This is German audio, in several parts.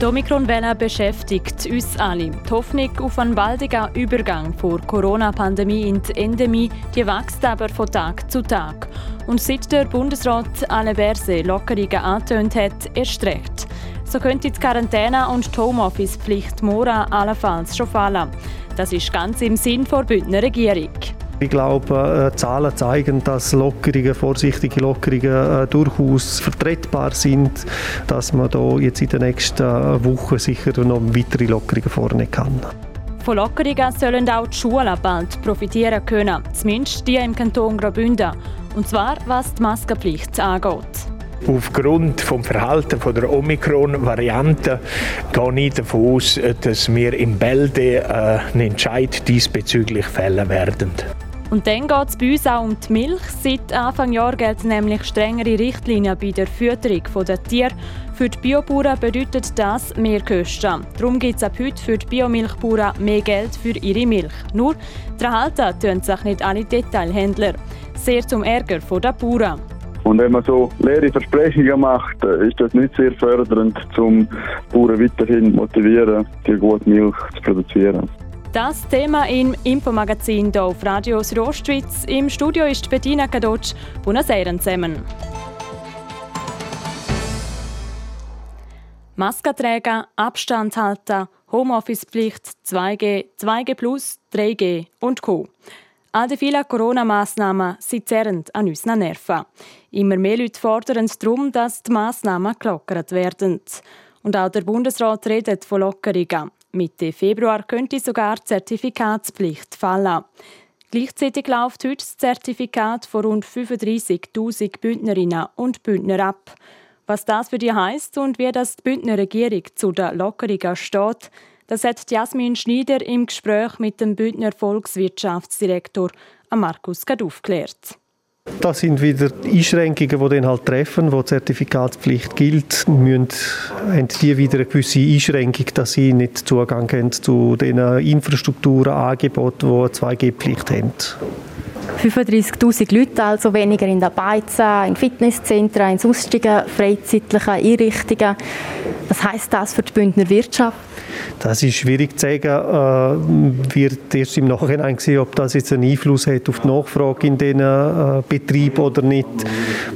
Die Omikron-Welle beschäftigt uns alle. Die Hoffnung auf einen baldigen Übergang vor Corona-Pandemie in die Endemie die wächst aber von Tag zu Tag. Und seit der Bundesrat alle Verse Lockerungen angetönt hat, erst recht. So könnte die Quarantäne und die Homeoffice-Pflicht morgen allenfalls schon fallen. Das ist ganz im Sinn der Bündner Regierung. Ich glaube, äh, Zahlen zeigen, dass Lockerungen, vorsichtige Lockerungen äh, durchaus vertretbar sind, dass man da jetzt in den nächsten Wochen sicher noch weitere Lockerungen vornehmen kann. Von Lockerungen sollen auch die Schulen bald profitieren können, zumindest die im Kanton Graubünden. Und zwar was die Maskenpflicht angeht. Aufgrund des Verhaltens der Omikron-Variante gehe ich davon aus, dass wir im Bälde äh, einen Entscheid diesbezüglich fällen werden. Und dann geht es bei uns auch um die Milch. Seit Anfang Jahr gelten nämlich strengere Richtlinien bei der Fütterung der Tiere. Für die Biobauern bedeutet das mehr Kosten. Darum gibt es ab heute für die Biomilchbauern mehr Geld für ihre Milch. Nur, daran halten tun sich nicht alle Detailhändler. Sehr zum Ärger der Bauern. Und wenn man so leere Versprechungen macht, äh, ist das nicht sehr fördernd, um Bauern weiterhin motivieren, die gute Milch zu produzieren. Das Thema im Infomagazin hier auf Radio Südostschweiz. Im Studio ist Bettina Kadotsch. Buonasera zusammen. Maske tragen, Abstand halten, Homeoffice-Pflicht, 2G, 2G+, 3G und Co. All die vielen Corona-Massnahmen sind zerrend an unseren Nerven. Immer mehr Leute fordern darum, dass die Massnahmen gelockert werden. Und auch der Bundesrat redet von Lockerungen. Mitte Februar könnte sogar die Zertifikatspflicht fallen. Gleichzeitig läuft heute das Zertifikat von rund 35.000 Bündnerinnen und Bündner ab. Was das für die heißt und wie das die Bündner Regierung zu den Lockerungen steht, das hat Jasmin Schneider im Gespräch mit dem Bündner Volkswirtschaftsdirektor Markus Gad aufgeklärt. Das sind wieder Einschränkungen, die dann halt treffen, wo die Zertifikatspflicht gilt. Müssen, haben die wieder eine gewisse Einschränkung, dass sie nicht Zugang haben zu den Infrastrukturen, Angeboten, die eine 2G-Pflicht haben. 35.000 Leute, also weniger in den Beizen, in Fitnesszentren, in sonstigen freizeitlichen Einrichtungen. Was heisst das für die Bündner Wirtschaft? Das ist schwierig zu sagen. Äh, wird erst im Nachhinein sehen, ob das jetzt einen Einfluss hat auf die Nachfrage in diesen äh, Betrieben oder nicht.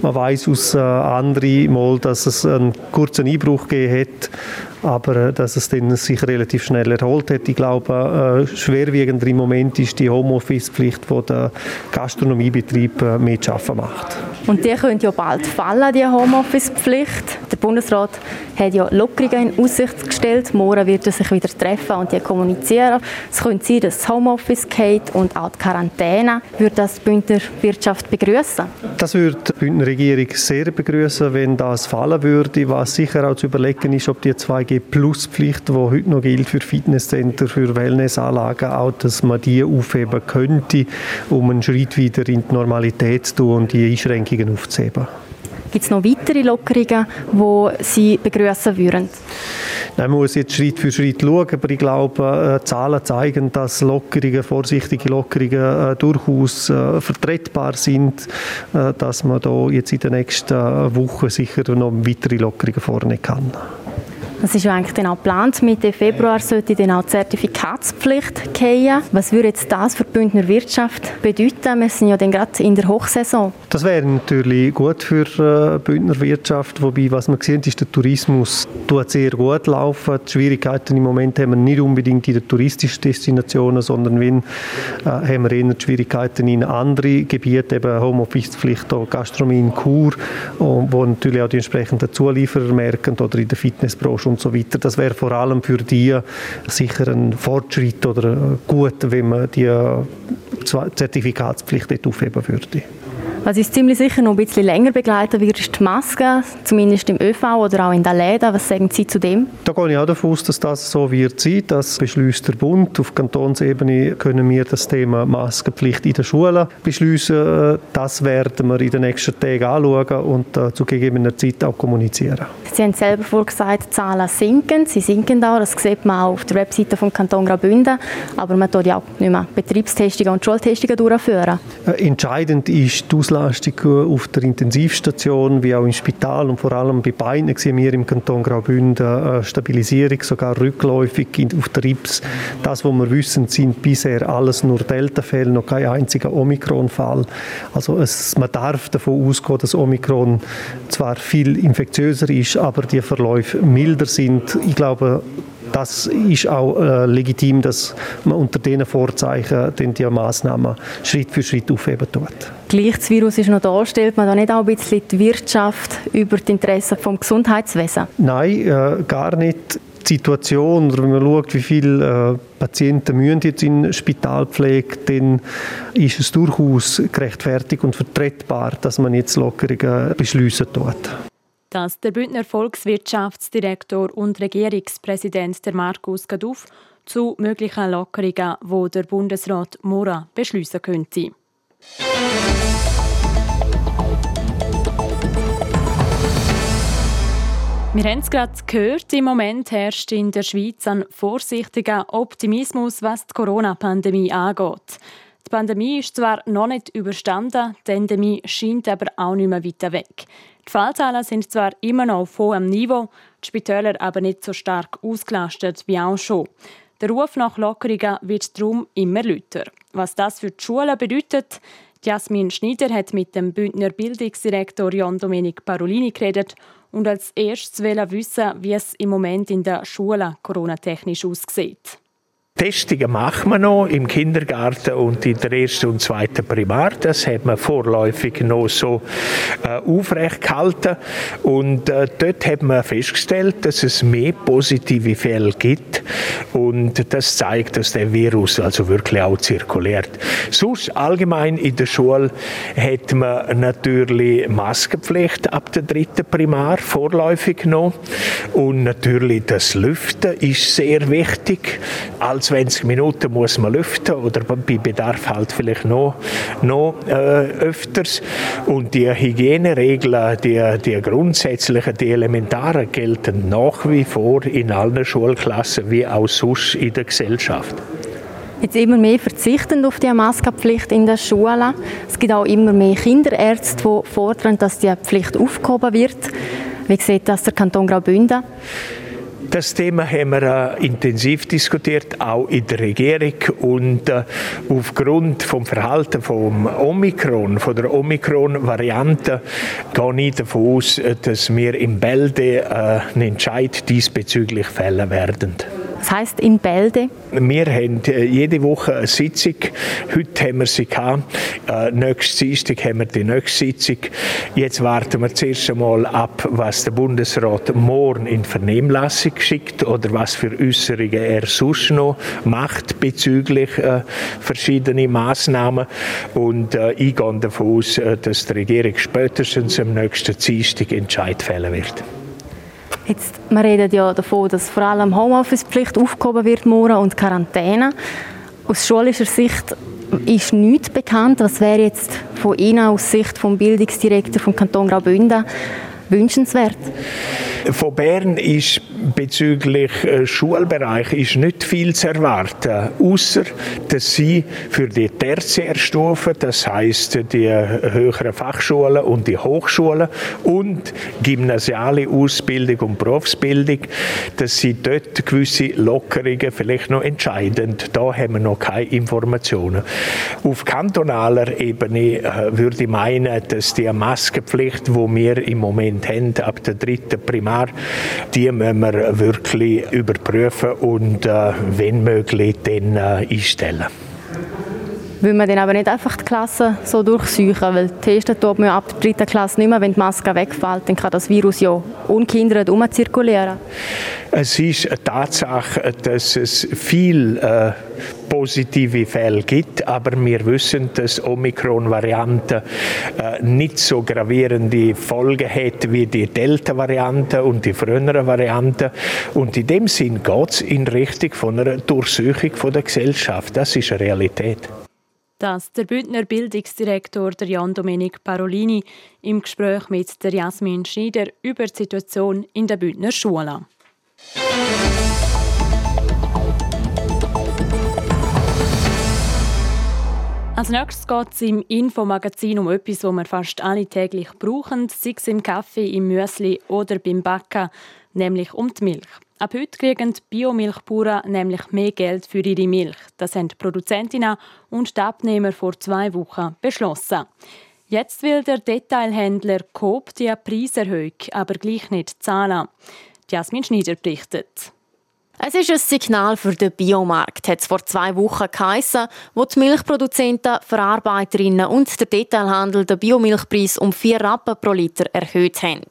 Man weiß aus äh, anderen Mal, dass es einen kurzen Einbruch gegeben hat aber äh, dass es dann sich relativ schnell erholt hat. Ich glaube, äh, schwerwiegender im Moment ist die Homeoffice-Pflicht, die der Gastronomiebetrieb äh, mehr zu arbeiten macht. Und die könnte ja bald fallen, die Homeoffice-Pflicht. Der Bundesrat hat ja Lockerungen in Aussicht gestellt. Morgen wird er sich wieder treffen und die kommunizieren. Es könnte sein, dass das Homeoffice geht und auch die Quarantäne. Würde das die Bündner Wirtschaft begrüßen? Das würde die Bündner Regierung sehr begrüßen, wenn das fallen würde. Was sicher auch zu überlegen ist, ob die 2G-Plus-Pflicht, die heute noch gilt für Fitnesscenter, für Wellnessanlagen, auch, dass man die aufheben könnte, um einen Schritt wieder in die Normalität zu tun und die Einschränkungen aufzuheben. Gibt es noch weitere Lockerungen, die Sie begrüßen würden? Man muss jetzt Schritt für Schritt schauen, aber ich glaube, äh, Zahlen zeigen, dass Lockerungen, vorsichtige Lockerungen äh, durchaus äh, vertretbar sind, dass man da jetzt in den nächsten Wochen sicher noch weitere Lockerungen vornehmen kann. Das ist ja eigentlich dann auch geplant. Mitte Februar sollte dann auch die Zertifikatspflicht gehen. Was würde jetzt das für die Bündner Wirtschaft bedeuten? Wir sind ja dann gerade in der Hochsaison. Das wäre natürlich gut für die äh, Bündner Wirtschaft. Wobei, was man sieht, ist, der Tourismus tut sehr gut laufen. Die Schwierigkeiten im Moment haben wir nicht unbedingt in den touristischen Destinationen, sondern wenn, äh, haben wir eher Schwierigkeiten in anderen Gebieten, eben Homeoffice-Pflicht, Gastronomie in Kur, wo natürlich auch die entsprechenden Zulieferer merken oder in der Fitnessbranche und so weiter. Das wäre vor allem für die sicher ein Fortschritt oder gut, wenn man die Zertifikatspflicht aufheben würde. Was uns ziemlich sicher noch ein bisschen länger begleiten wird, ist die Maske, zumindest im ÖV oder auch in den Läden. Was sagen Sie zu dem? Da gehe ich auch davon aus, dass das so wird sein. Das beschließt der Bund. Auf Kantonsebene können wir das Thema Maskenpflicht in den Schulen beschließen. Das werden wir in den nächsten Tagen anschauen und zu gegebener Zeit auch kommunizieren. Sie haben selber vorgesagt, die Zahlen sinken. Sie sinken auch, das sieht man auch auf der Webseite vom Kanton Graubünden. Aber man tut ja auch nicht mehr Betriebstestungen und Schultestungen durchführen. Entscheidend ist die Auslastung Auslastung auf der Intensivstation wie auch im Spital und vor allem bei Beinen sehen wir im Kanton Graubünden eine Stabilisierung, sogar rückläufig auf der RIPS. Das, was wir wissen, sind bisher alles nur Delta-Fälle, noch kein einziger Omikron-Fall. Also es, man darf davon ausgehen, dass Omikron zwar viel infektiöser ist, aber die Verläufe milder sind. Ich glaube, das ist auch äh, legitim, dass man unter diesen Vorzeichen den die Massnahmen Schritt für Schritt aufheben tut. Gleich das Virus ist noch da, stellt man da nicht auch ein bisschen die Wirtschaft über die Interessen vom Gesundheitswesen? Nein, äh, gar nicht. Die Situation, oder wenn man schaut, wie viele äh, Patienten müssen jetzt in Spitalpflege, dann ist es durchaus gerechtfertigt und vertretbar, dass man jetzt Lockerungen beschließen tut dass der Bündner Volkswirtschaftsdirektor und Regierungspräsident der Markus Gaduff zu möglichen Lockerungen, wo der Bundesrat Mora beschließen könnte. Wir haben es gerade gehört, im Moment herrscht in der Schweiz ein vorsichtiger Optimismus, was die Corona-Pandemie angeht. Die Pandemie ist zwar noch nicht überstanden, die Endemie scheint aber auch nicht mehr weiter weg. Die Fallzahlen sind zwar immer noch auf hohem Niveau, die Spitäler aber nicht so stark ausgelastet wie auch schon. Der Ruf nach Lockerungen wird darum immer lauter. Was das für die Schulen bedeutet, Jasmin Schneider hat mit dem Bündner Bildungsdirektor Jan Dominik Parolini geredet und als erstes wissen, wie es im Moment in der Schule coronatechnisch aussieht. Testungen machen wir noch im Kindergarten und in der ersten und zweiten Primar. Das hat man vorläufig noch so äh, aufrecht gehalten. Und äh, dort hat man festgestellt, dass es mehr positive Fälle gibt. Und das zeigt, dass der Virus also wirklich auch zirkuliert. Sonst allgemein in der Schule hat man natürlich Maskenpflicht ab der dritten Primar vorläufig noch. Und natürlich das Lüften ist sehr wichtig. Als 20 Minuten muss man lüften oder bei Bedarf halt vielleicht noch, noch äh, öfters. Und die Hygieneregeln, die, die grundsätzlichen, die elementaren gelten nach wie vor in allen Schulklassen wie auch sonst in der Gesellschaft. Jetzt immer mehr verzichten auf die Maskenpflicht in den Schulen. Es gibt auch immer mehr Kinderärzte, die fordern, dass die Pflicht aufgehoben wird. Wie sieht das der Kanton Graubünden? Das Thema haben wir äh, intensiv diskutiert, auch in der Regierung. Und äh, aufgrund vom Verhalten vom Omikron, von der Omikron-Variante, gehe ich davon aus, äh, dass wir im Bälde einen Entscheid diesbezüglich fällen werden. Was heisst in Bälde? Wir haben äh, jede Woche eine Sitzung. Heute haben wir sie gehabt. Nächste Dienstag haben wir die nächste Sitzung. Jetzt warten wir zuerst einmal ab, was der Bundesrat morgen in Vernehmlassung schickt oder was für Äußerungen er sonst noch macht bezüglich äh, verschiedener Massnahmen. Und äh, ich gehe davon aus, dass die Regierung spätestens am nächsten Dienstag Entscheid fällen wird. Jetzt, wir reden ja davon, dass vor allem Homeoffice-Pflicht aufgehoben wird morgen und Quarantäne. Aus schulischer Sicht ist nichts bekannt. Was wäre jetzt von Ihnen aus Sicht vom Bildungsdirektor vom Kanton Graubünden wünschenswert? Von Bern ist bezüglich äh, Schulbereich ist nicht viel zu erwarten, außer dass sie für die Tertiärstufe, das heißt die höheren Fachschulen und die Hochschulen und gymnasiale Ausbildung und Berufsbildung, dass sie dort gewisse Lockerungen vielleicht noch entscheidend. Da haben wir noch keine Informationen. Auf kantonaler Ebene äh, würde ich meinen, dass die Maskenpflicht, wo wir im Moment haben, ab der dritten Primar, die müssen wir wirklich überprüfen und äh, wenn möglich dann äh, einstellen. Will man dann aber nicht einfach die Klasse so durchsuchen, weil testen tut man ab der dritten Klasse nicht mehr. Wenn die Maske wegfällt, dann kann das Virus ja ungehindert umzirkulieren. Es ist eine Tatsache, dass es viel äh, positive Fälle gibt, aber wir wissen, dass Omikron-Variante äh, nicht so gravierende Folgen hat wie die Delta-Variante und die früheren Varianten. Und in dem Sinn geht es in Richtung von einer Durchsuchung von der Gesellschaft. Das ist eine Realität. Das der Bündner Bildungsdirektor der Jan Domenic Parolini im Gespräch mit der Jasmin Schneider über die Situation in der Bündner Schule. Als nächstes geht es im Infomagazin um etwas, das wir fast alle täglich brauchen, sei es im Kaffee, im Müsli oder beim Backen, nämlich um die Milch. Ab heute kriegen die Biomilchbauern nämlich mehr Geld für ihre Milch. Das haben die Produzentinnen und die Abnehmer vor zwei Wochen beschlossen. Jetzt will der Detailhändler Coop die Preiserhöhung aber gleich nicht zahlen. Jasmin Schneider berichtet. Es ist ein Signal für den Biomarkt, hat es vor zwei Wochen geheissen, wo die Milchproduzenten, Verarbeiterinnen und der Detailhandel den Biomilchpreis um 4 Rappen pro Liter erhöht haben.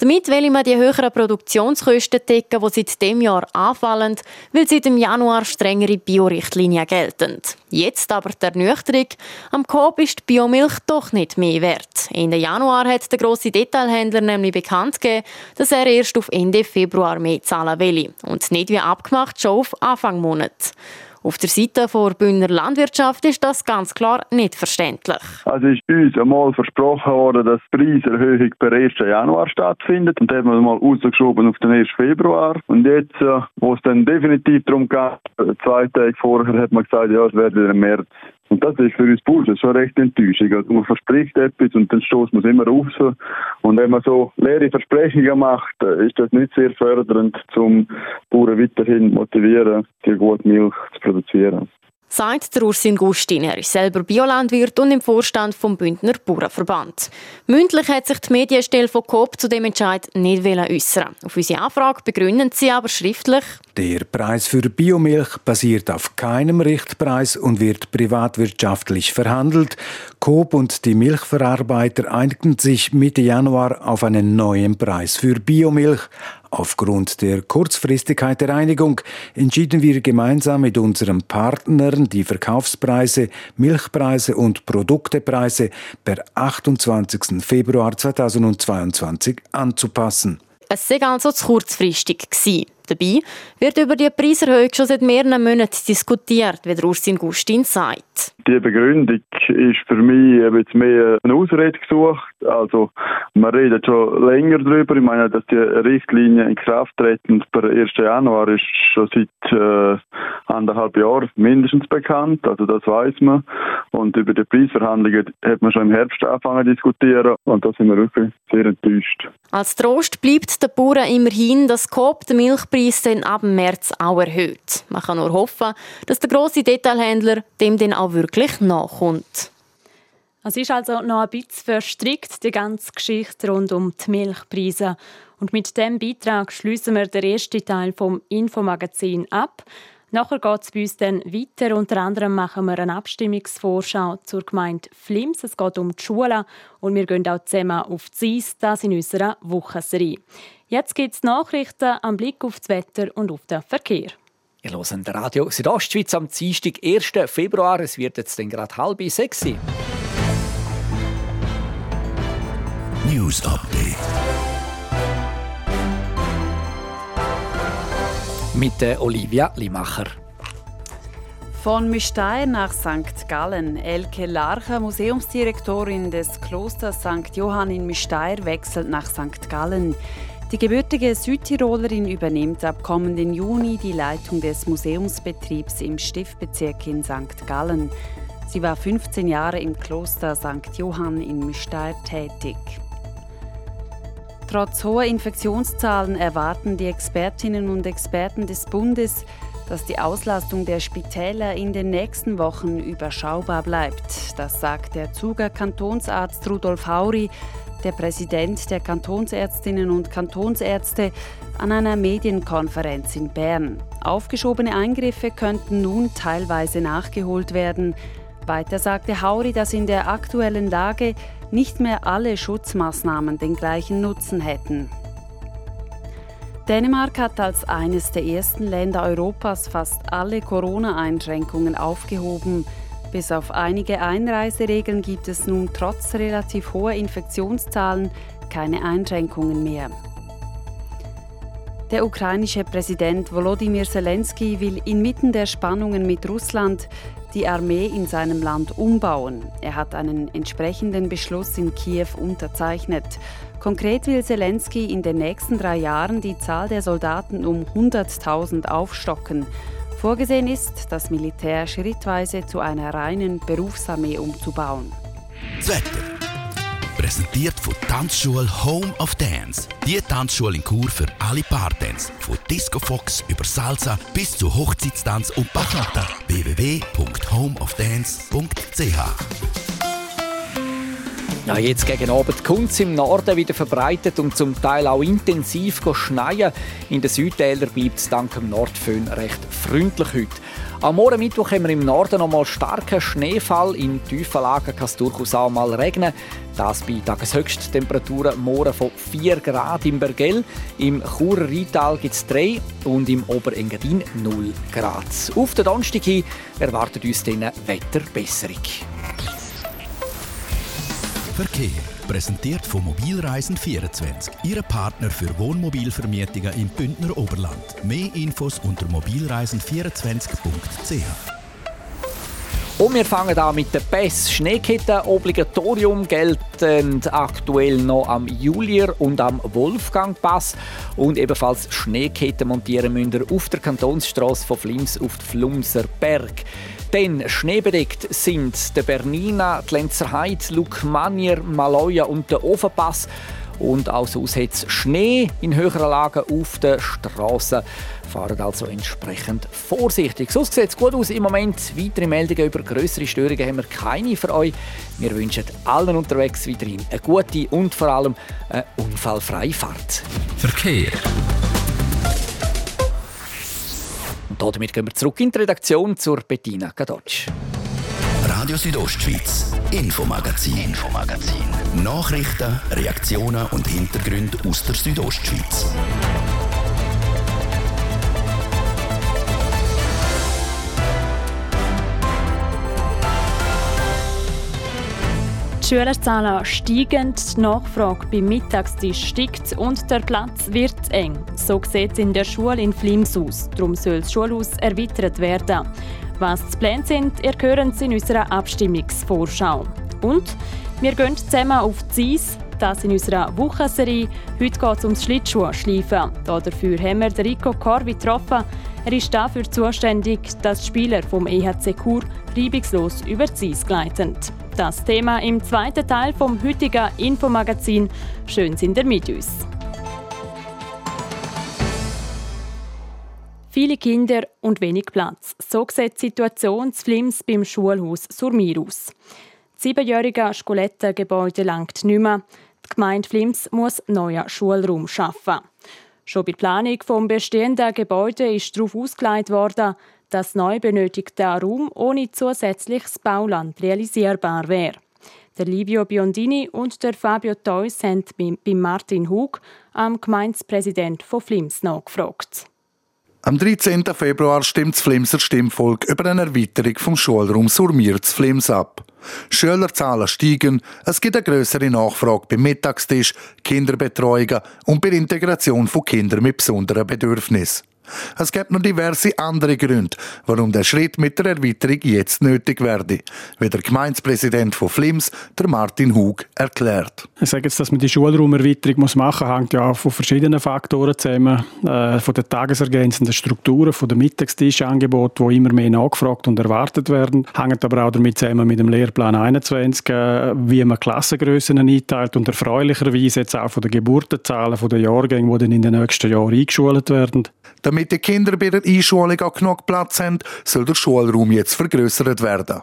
Damit will man die höheren Produktionskosten decken, die seit dem Jahr anfallen, weil seit dem Januar strengere Biorichtlinien gelten. Jetzt aber der Ernüchterung, am Coop ist die Biomilch doch nicht mehr wert. Ende Januar hat der grosse Detailhändler nämlich bekannt gegeben, dass er erst auf Ende Februar mehr zahlen will. Und nicht wie abgemacht schon auf Anfang Monat. Auf der Seite der Bündner Landwirtschaft ist das ganz klar nicht verständlich. Also ist uns einmal versprochen worden, dass die Preiserhöhung per 1. Januar stattfindet. Und haben wir mal rausgeschoben auf den 1. Februar. Und jetzt, äh, wo es dann definitiv darum geht, zwei Tage vorher hat man gesagt, ja, es wird wieder im März. Und das ist für uns Bauern schon recht enttäuschend. Also man verspricht etwas und dann stoßt man es immer raus. Und wenn man so leere Versprechungen macht, äh, ist das nicht sehr fördernd, um Bauern weiterhin motivieren, die gute Milch zu produzieren sagt der Ursin Gustin. Er ist selber Biolandwirt und im Vorstand vom Bündner Bauernverband. Mündlich hat sich die Medienstelle von Coop zu dem Entscheid nicht äußern. Auf unsere Anfrage begründen sie aber schriftlich. Der Preis für Biomilch basiert auf keinem Richtpreis und wird privatwirtschaftlich verhandelt. Coop und die Milchverarbeiter einigten sich Mitte Januar auf einen neuen Preis für Biomilch. Aufgrund der Kurzfristigkeit der Einigung entschieden wir gemeinsam mit unseren Partnern, die Verkaufspreise, Milchpreise und Produktepreise per 28. Februar 2022 anzupassen. Es sei also zu kurzfristig gewesen. Dabei wird über die Preiserhöhung schon seit mehreren Monaten diskutiert, wie Ursin Gustin sagt. Die Begründung ist für mich jetzt mehr eine Ausrede gesucht. Also, man redet schon länger darüber. Ich meine, dass die Richtlinie in Kraft treten per 1. Januar ist schon seit äh, anderthalb Jahren mindestens bekannt. Also, das weiß man. Und über die Preisverhandlungen hat man schon im Herbst angefangen zu diskutieren. Und da sind wir wirklich sehr enttäuscht. Als Trost bleibt den Bauern immerhin, dass Coop den Milchpreis dann ab März auch erhöht. Man kann nur hoffen, dass der grosse Detailhändler dem dann auch wirklich nachkommt. Es ist also noch ein bisschen verstrickt, die ganze Geschichte rund um die Milchpreise. Und mit dem Beitrag schließen wir den ersten Teil vom Infomagazin ab. Nachher geht es bei uns dann weiter. Unter anderem machen wir eine Abstimmungsvorschau zur Gemeinde Flims. Es geht um die Schulen und wir gehen auch zusammen auf die Eis, das in unserer Wochenserie. Jetzt gibt es Nachrichten am Blick auf das Wetter und auf den Verkehr. Ihr hört Radio Südostschweiz am Dienstag, 1. Februar. Es wird jetzt dann gerade halb sechs. News Update. mit Olivia Limacher. Von Müsteir nach St. Gallen. Elke Larcher, Museumsdirektorin des Klosters St. Johann in Müsteir, wechselt nach St. Gallen. Die gebürtige Südtirolerin übernimmt ab kommenden Juni die Leitung des Museumsbetriebs im Stiftbezirk in St. Gallen. Sie war 15 Jahre im Kloster St. Johann in Müsteir tätig. Trotz hoher Infektionszahlen erwarten die Expertinnen und Experten des Bundes, dass die Auslastung der Spitäler in den nächsten Wochen überschaubar bleibt. Das sagt der Zuger Kantonsarzt Rudolf Hauri, der Präsident der Kantonsärztinnen und Kantonsärzte, an einer Medienkonferenz in Bern. Aufgeschobene Eingriffe könnten nun teilweise nachgeholt werden. Weiter sagte Hauri, dass in der aktuellen Lage nicht mehr alle Schutzmaßnahmen den gleichen Nutzen hätten. Dänemark hat als eines der ersten Länder Europas fast alle Corona-Einschränkungen aufgehoben. Bis auf einige Einreiseregeln gibt es nun trotz relativ hoher Infektionszahlen keine Einschränkungen mehr. Der ukrainische Präsident Volodymyr Zelensky will inmitten der Spannungen mit Russland die Armee in seinem Land umbauen. Er hat einen entsprechenden Beschluss in Kiew unterzeichnet. Konkret will Zelensky in den nächsten drei Jahren die Zahl der Soldaten um 100.000 aufstocken. Vorgesehen ist, das Militär schrittweise zu einer reinen Berufsarmee umzubauen. Das Wetter. Präsentiert von Tanzschule Home of Dance. Die Tanzschule in Kur für alle Partens. Von Disco Fox über Salsa bis zu Hochzeitstanz und Bachata. www.homeofdance.ch ja, jetzt gegen Abend kommt es im Norden wieder verbreitet und zum Teil auch intensiv schneien. In den Südtälern bleibt es dank dem Nordföhn recht freundlich heute. Am Morgen Mittwoch haben wir im Norden noch mal starken Schneefall. In tiefen Lagen kann es durchaus auch mal regnen. Das bei Tageshöchsttemperaturen morgen von 4 Grad im Bergell. Im Churer Rheintal gibt es 3 und im Oberengadin 0 Grad. Auf den Donnerstag hin erwartet uns dann Wetterbesserung. Verkehr. Präsentiert von Mobilreisen24, Ihre Partner für Wohnmobilvermietungen im Bündner Oberland. Mehr Infos unter mobilreisen24.ch. Und wir fangen an mit den PES. Schneeketten Obligatorium geltend aktuell noch am Julier und am Wolfgangpass. Und ebenfalls Schneeketten montieren müsst ihr auf der Kantonsstraße von Flims auf den Flumser Berg. Denn schneebedeckt sind der Bernina, die Lenzerheide, Lukmanier, Maloja und der Ofenpass. Und auch sonst hat es Schnee in höheren Lagen auf den Straßen. Fahren also entsprechend vorsichtig. Sonst sieht es gut aus im Moment. Weitere Meldungen über größere Störungen haben wir keine für euch. Wir wünschen allen unterwegs weiterhin eine gute und vor allem eine unfallfreie Fahrt. Verkehr. Und damit gehen wir zurück in die Redaktion zur Bettina Gadotsch. Radio Südostschweiz, Infomagazin, Infomagazin. Nachrichten, Reaktionen und Hintergründe aus der Südostschweiz. Schülerzahlen steigen, die Nachfrage beim Mittagstisch steigt und der Platz wird eng. So sieht es in der Schule in Flims aus. Darum soll das Schulhaus erweitert werden. Was die Pläne sind, ihr hören Sie in unserer Abstimmungsvorschau. Und wir gehen zusammen auf die Eis, das in unserer Wochenserie. Heute geht es ums Schlittschuhschleifen. Dafür haben wir Rico Corvi getroffen. Er ist dafür zuständig, dass die Spieler vom EHC Chur reibungslos über die Eis gleiten. Das Thema im zweiten Teil vom heutigen Infomagazin. Schön sind ihr mit uns. Viele Kinder und wenig Platz. So sieht die Situation zu Flims beim Schulhaus Surmir aus. Das siebenjährige Skelettengebäude langt nicht mehr. Die Gemeinde Flims muss neuen Schulraum schaffen. Schon bei der Planung des bestehenden Gebäudes ist darauf ausgelegt worden, dass neu benötigter Raum ohne zusätzliches Bauland realisierbar wäre. Der Livio Biondini und der Fabio Theus haben bei Martin Hug, am Gemeindepräsident von Flims, nachgefragt. Am 13. Februar stimmt das Flimser Stimmvolk über eine Erweiterung vom Schulraum Surmir zu Flims ab. Schülerzahlen steigen, es gibt eine größere Nachfrage beim Mittagstisch, Kinderbetreuungen und bei der Integration von Kindern mit besonderen Bedürfnissen. Es gibt noch diverse andere Gründe, warum der Schritt mit der Erweiterung jetzt nötig werde, wie der Gemeindepräsident von Flims, der Martin Hug, erklärt. Ich sage jetzt, dass man die Schulraumerweiterung machen muss, hängt ja auch von verschiedenen Faktoren zusammen. Äh, von den tagesergänzenden Strukturen, von den Mittagstischangeboten, die immer mehr nachgefragt und erwartet werden, hängt aber auch damit zusammen mit dem Lehrplan 21, äh, wie man Klassengrößen einteilt und erfreulicherweise jetzt auch von den Geburtenzahlen, von den Jahrgängen, die dann in den nächsten Jahren eingeschult werden. Damit die Kinder bei der Einschulung auch genug Platz haben, soll der Schulraum jetzt vergrößert werden.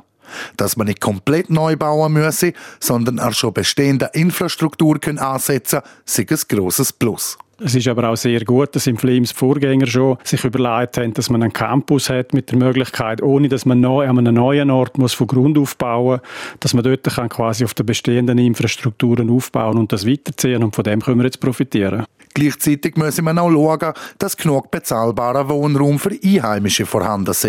Dass man nicht komplett neu bauen müsse, sondern auch schon bestehende Infrastruktur können ansetzen, ist ein grosses Plus. Es ist aber auch sehr gut, dass im Flims Vorgänger schon sich überlegt haben, dass man einen Campus hat mit der Möglichkeit, ohne dass man neu an einem neuen Ort muss von Grund aufbauen muss, dass man dort kann quasi auf den bestehenden Infrastrukturen aufbauen und das weiterziehen und von dem können wir jetzt profitieren. Gleichzeitig müssen wir auch schauen, dass genug bezahlbarer Wohnraum für Einheimische vorhanden ist.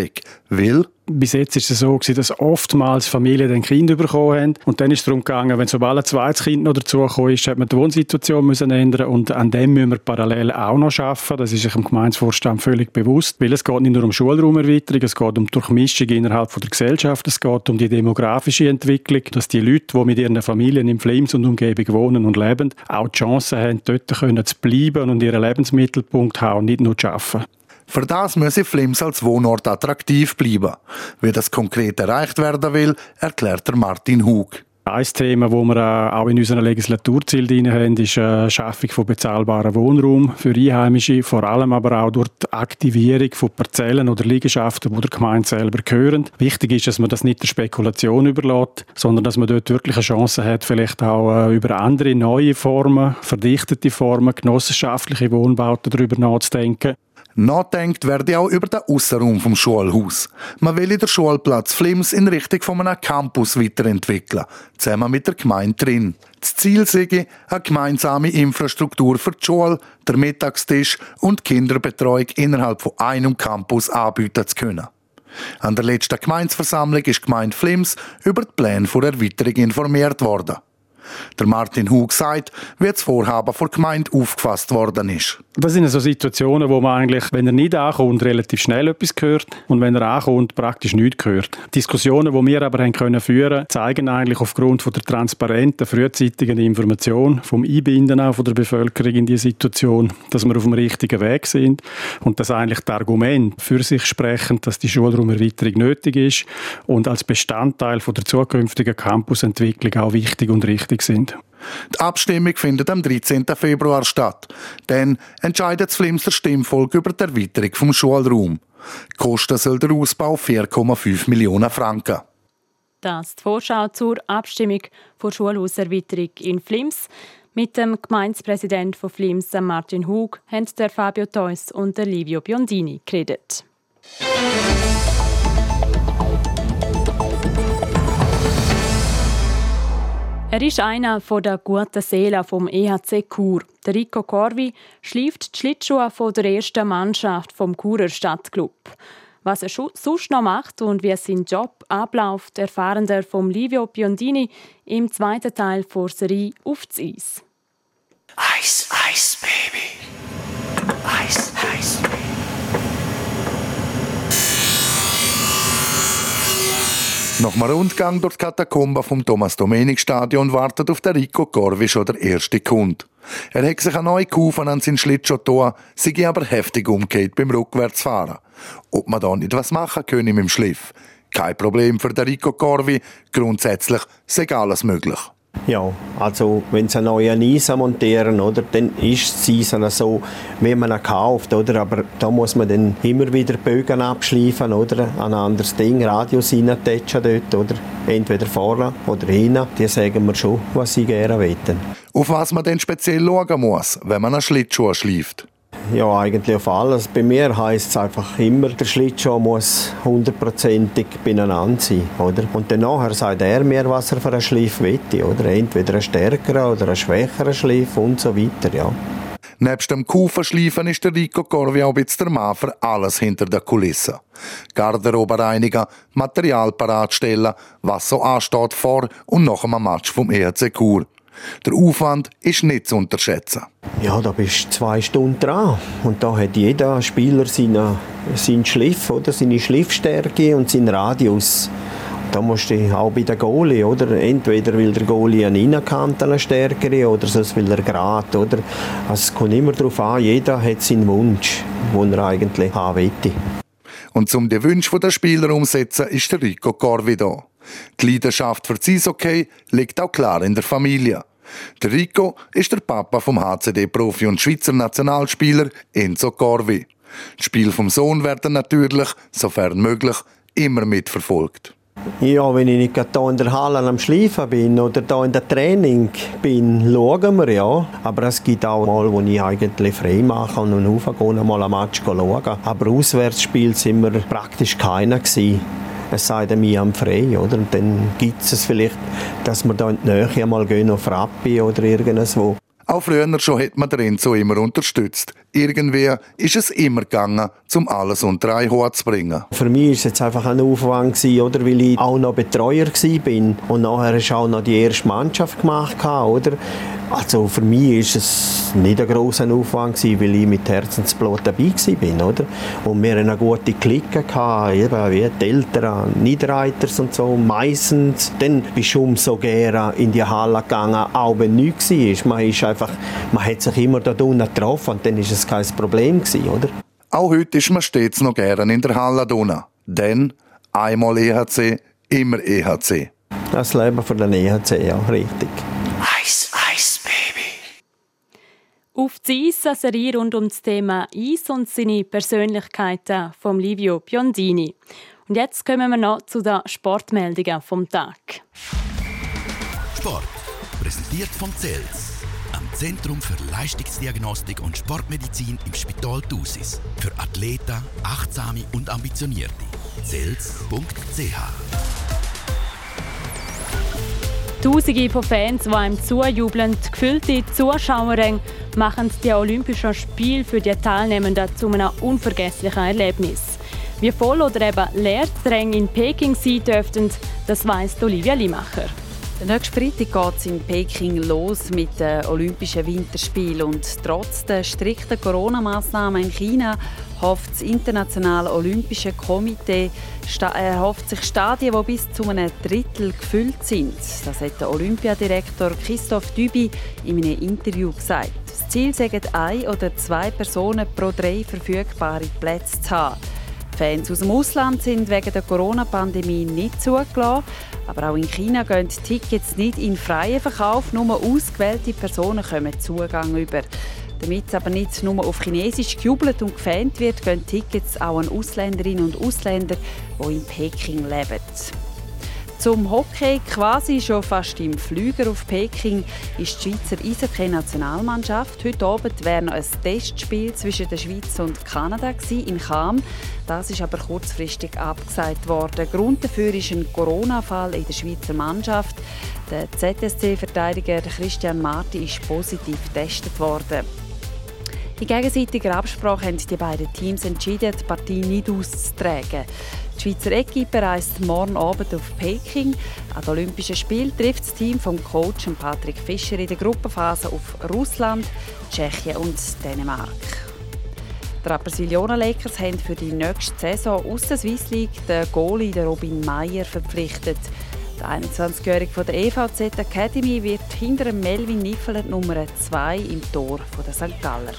Weil bis jetzt ist es so gewesen, dass oftmals Familien ein Kind bekommen haben. Und dann ist es darum gegangen, wenn sobald ein zweites Kind noch dazugekommen ist, hat man die Wohnsituation müssen ändern und an dem müssen wir parallel auch noch arbeiten. Das ist sich im Gemeindevorstand völlig bewusst, weil es geht nicht nur um Schulraumerweiterung, es geht um Durchmischung innerhalb der Gesellschaft, es geht um die demografische Entwicklung, dass die Leute, die mit ihren Familien im Flims und Umgebung wohnen und leben, auch die Chance haben, dort können zu bleiben und ihren Lebensmittelpunkt haben, nicht nur zu arbeiten. Für das müsse Flims als Wohnort attraktiv bleiben. Wie das konkret erreicht werden will, erklärt Martin Hug. Ein Thema, das wir äh, auch in unserem Legislaturziel haben, ist die äh, Schaffung von bezahlbarem Wohnraum für Einheimische, vor allem aber auch durch die Aktivierung von Parzellen oder Liegenschaften, die der Gemeinde selber gehören. Wichtig ist, dass man das nicht der Spekulation überlässt, sondern dass man dort wirklich eine Chance hat, vielleicht auch äh, über andere neue Formen, verdichtete Formen, genossenschaftliche Wohnbauten darüber nachzudenken. Nachdenkt werde auch über den Aussenraum vom Schulhaus. Man will den Schulplatz Flims in Richtung von einem Campus weiterentwickeln, zusammen mit der Gemeinde drin. Das Ziel sei eine gemeinsame Infrastruktur für die Schule, der Mittagstisch und Kinderbetreuung innerhalb von einem Campus anbieten zu können. An der letzten Gemeinsversammlung ist die Gemeinde Flims über die Pläne der Erweiterung informiert worden. Der Martin Hug sagt, wie das Vorhaben vor Gemeinde aufgefasst worden ist. Das sind so Situationen, wo man eigentlich, wenn er nicht ankommt, relativ schnell etwas hört und wenn er ankommt, praktisch nichts hört. Diskussionen, die wir aber haben können führen, zeigen eigentlich aufgrund von der transparenten, frühzeitigen Information, vom Einbinden auch von der Bevölkerung in die Situation, dass wir auf dem richtigen Weg sind und dass eigentlich das Argument für sich sprechen, dass die Schulraumerweiterung nötig ist und als Bestandteil von der zukünftigen Campusentwicklung auch wichtig und richtig tätig sind. Die Abstimmung findet am 13. Februar statt. Dann entscheidet das Flimser Stimmvolk über die Erweiterung vom Schulraum. Kosten soll der Ausbau 4,5 Millionen Franken. Das die Vorschau zur Abstimmung zur Schulhauserweiterung in Flims. Mit dem Gemeindepräsident von Flims, Martin Hug, haben der Fabio Theus und der Livio Biondini geredet. Er ist einer der guten Seelen vom EHC Chur. Der Rico Corvi schleift die Schlittschuhe von der ersten Mannschaft vom Churer Stadtclub. Was er sonst noch macht und wie sein Job abläuft, erfahren wir vom Livio Biondini im zweiten Teil der Serie «Auf das Eis». Eis, Eis, Baby. Eis, Eis, Baby. Nach einem Rundgang durch die Katakomba vom Thomas-Domenik-Stadion wartet auf den Rico Corvi schon der erste Kunde. Er hat sich eine neue Kufen an seinen Schlittschuh getan, sei aber heftig umgekehrt beim Rückwärtsfahren. Ob man da nicht was machen könne mit dem Schliff? Kein Problem für den Rico Corvi, grundsätzlich sei alles möglich. Ja, also wenn sie einen neuen Eisen montieren, oder, dann ist das Eisen so, wie man ihn kauft, oder? aber da muss man dann immer wieder Bögen abschleifen, oder? ein anderes Ding, Radios reintatschen dort, oder? entweder vorne oder hinten, die sagen mir schon, was sie gerne wollen. Auf was man denn speziell schauen muss, wenn man einen Schlittschuh schleift? Ja, eigentlich auf alles. Bei mir heisst es einfach immer, der Schlittschuh muss hundertprozentig beieinander sein. Oder? Und dann nachher sagt er mir, was er für einen Schliff will. Oder? Entweder einen stärkeren oder einen schwächeren Schliff und so weiter. Ja. Nebst dem Kuferschleifen ist der Rico Corvi auch jetzt der Mann für alles hinter der Kulisse. Garderobe reinigen, Material paratstellen, was so ansteht vor und nach einem Match vom ERC Chur. Der Aufwand ist nicht zu unterschätzen. Ja, da bist du zwei Stunden dran. Und da hat jeder Spieler seinen, seinen Schliff, oder? seine Schliffstärke und seinen Radius. Da musst du auch bei den Goalie, oder? Entweder will der Goalie eine Innenkante eine stärkere oder sonst will er gerade, oder? Also es kommt immer darauf an, jeder hat seinen Wunsch, den er eigentlich haben will. Und um den Wunsch der Spieler umzusetzen, ist der Rico Corvi da. Die Leidenschaft für das Eishockey liegt auch klar in der Familie. Der Rico ist der Papa vom HCD-Profi und Schweizer Nationalspieler Enzo Corvi. Das Spiel vom Sohn werden natürlich, sofern möglich, immer mitverfolgt. Ja, wenn ich nicht hier in der Halle am Schleifen bin oder hier in der Training bin, schauen wir ja. Aber es gibt auch mal, wo ich eigentlich frei mache und raufgehe, mal ein Match schauen. Aber Auswärtsspiel sind wir praktisch keiner gewesen. Es sei denn, wir haben frei, oder? Und dann gibt es vielleicht, dass wir da in die Nähe mal gehen auf Rappi oder irgendwo. Auch früher schon hat man den Renzo immer unterstützt. Irgendwie ist es immer gegangen, um alles unter ein Hut zu bringen. Für mich war es jetzt einfach ein Aufwand, gewesen, oder? weil ich auch noch Betreuer war. Und nachher hast du auch noch die erste Mannschaft gemacht. Oder? Also für mich war es nicht ein grosser Aufwand, gewesen, weil ich mit Herzensblut dabei war. Oder? Und wir hatten eine gute Clique, gehabt, eben wie die Eltern, Niederreiters und so, meistens. Dann bist du umso gerne in die Halle gegangen, auch wenn nichts war. Man, ist einfach, man hat sich immer da unten getroffen und dann war es kein Problem. Gewesen, oder? Auch heute ist man stets noch gerne in der Halle unten. Denn einmal EHC, immer EHC. Das Leben von der EHC, ja, richtig. Auf die Eis-Serie rund um das Thema Eis und seine Persönlichkeiten von Livio Biondini. Und jetzt kommen wir noch zu den Sportmeldungen vom Tag. Sport, präsentiert von CELS, am Zentrum für Leistungsdiagnostik und Sportmedizin im Spital Thusis. Für Athleten, Achtsame und Ambitionierte. CELS.ch Tausende von Fans, die einem zujubeln, gefüllte Zuschauerränge machen die Olympischen Spiele für die Teilnehmenden zu einem unvergesslichen Erlebnis. Wie voll oder eben leer die Ränge in Peking sein dürften, das weiss Olivia Limacher. Der nächste Freitag geht es in Peking los mit den Olympischen Winterspielen. Und trotz der strikten Corona-Maßnahmen in China hofft das Internationale Olympische Komitee erhofft sich Stadien, die bis zu einem Drittel gefüllt sind. Das hat der Olympiadirektor Christoph Dübi in einem Interview gesagt. Das Ziel sagt ein oder zwei Personen pro drei verfügbare Plätze zu haben. Fans aus dem Ausland sind wegen der Corona-Pandemie nicht zugelassen. Aber auch in China gehen Tickets nicht in freien Verkauf, nur ausgewählte Personen kommen Zugang über. Damit es aber nicht nur auf Chinesisch gejubelt und gefans wird, gehen Tickets auch an Ausländerinnen und Ausländer, die in Peking leben. Zum Hockey quasi schon fast im Flüger auf Peking ist die Schweizer Eishockey-Nationalmannschaft. Heute Abend wäre noch ein Testspiel zwischen der Schweiz und Kanada in Cham. Das ist aber kurzfristig abgesagt worden. Grund dafür ist ein Corona-Fall in der Schweizer Mannschaft. Der ZSC-Verteidiger Christian Marti ist positiv getestet worden. In gegenseitiger Absprache haben die beiden Teams entschieden, die Partie nicht auszutragen. Die Schweizer Equipe reist morgen Abend auf Peking. An den Olympischen Spielen trifft das Team vom Coach Patrick Fischer in der Gruppenphase auf Russland, Tschechien und Dänemark. Die Rapperswil-Jona Lakers haben für die nächste Saison aus der Swiss League den Goalie Robin Meyer verpflichtet. Der 21-Jährige von der EVZ Academy wird hinter Melvin Niffelen Nummer 2 im Tor der St. Galler.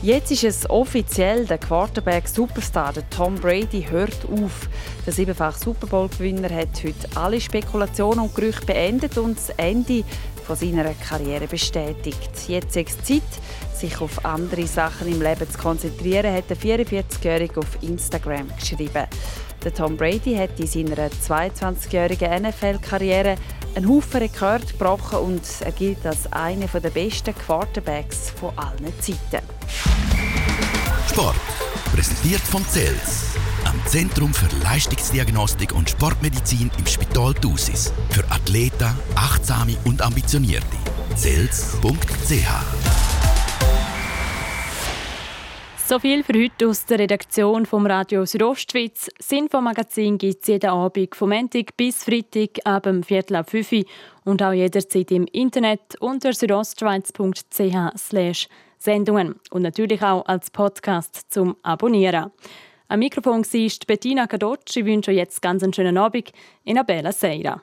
Jetzt ist es offiziell, der Quarterback-Superstar Tom Brady hört auf. Der siebenfache Super Bowl-Gewinner hat heute alle Spekulationen und Gerüchte beendet und das Ende von seiner Karriere bestätigt. Jetzt ist es Zeit, sich auf andere Sachen im Leben zu konzentrieren, hat der 44-Jährige auf Instagram geschrieben. Der Tom Brady hat in seiner 22-jährigen NFL-Karriere einen Haufen Rekord gebrochen und er gilt als einer der besten Quarterbacks von allen Zeiten. Sport, präsentiert von CELS, am Zentrum für Leistungsdiagnostik und Sportmedizin im Spital Thusis. Für Athleten, Achtsame und Ambitionierte. CELS.ch so viel für heute aus der Redaktion vom Radio Südostschweiz. Das Infomagazin gibt es jeden Abend vom Montag bis Freitag ab dem Viertel ab 5 Uhr und auch jederzeit im Internet unter südostschweiz.ch Sendungen und natürlich auch als Podcast zum Abonnieren. Am Mikrofon war Bettina Kadotsch. Ich wünsche euch jetzt ganz einen schönen Abend in Abella Seira.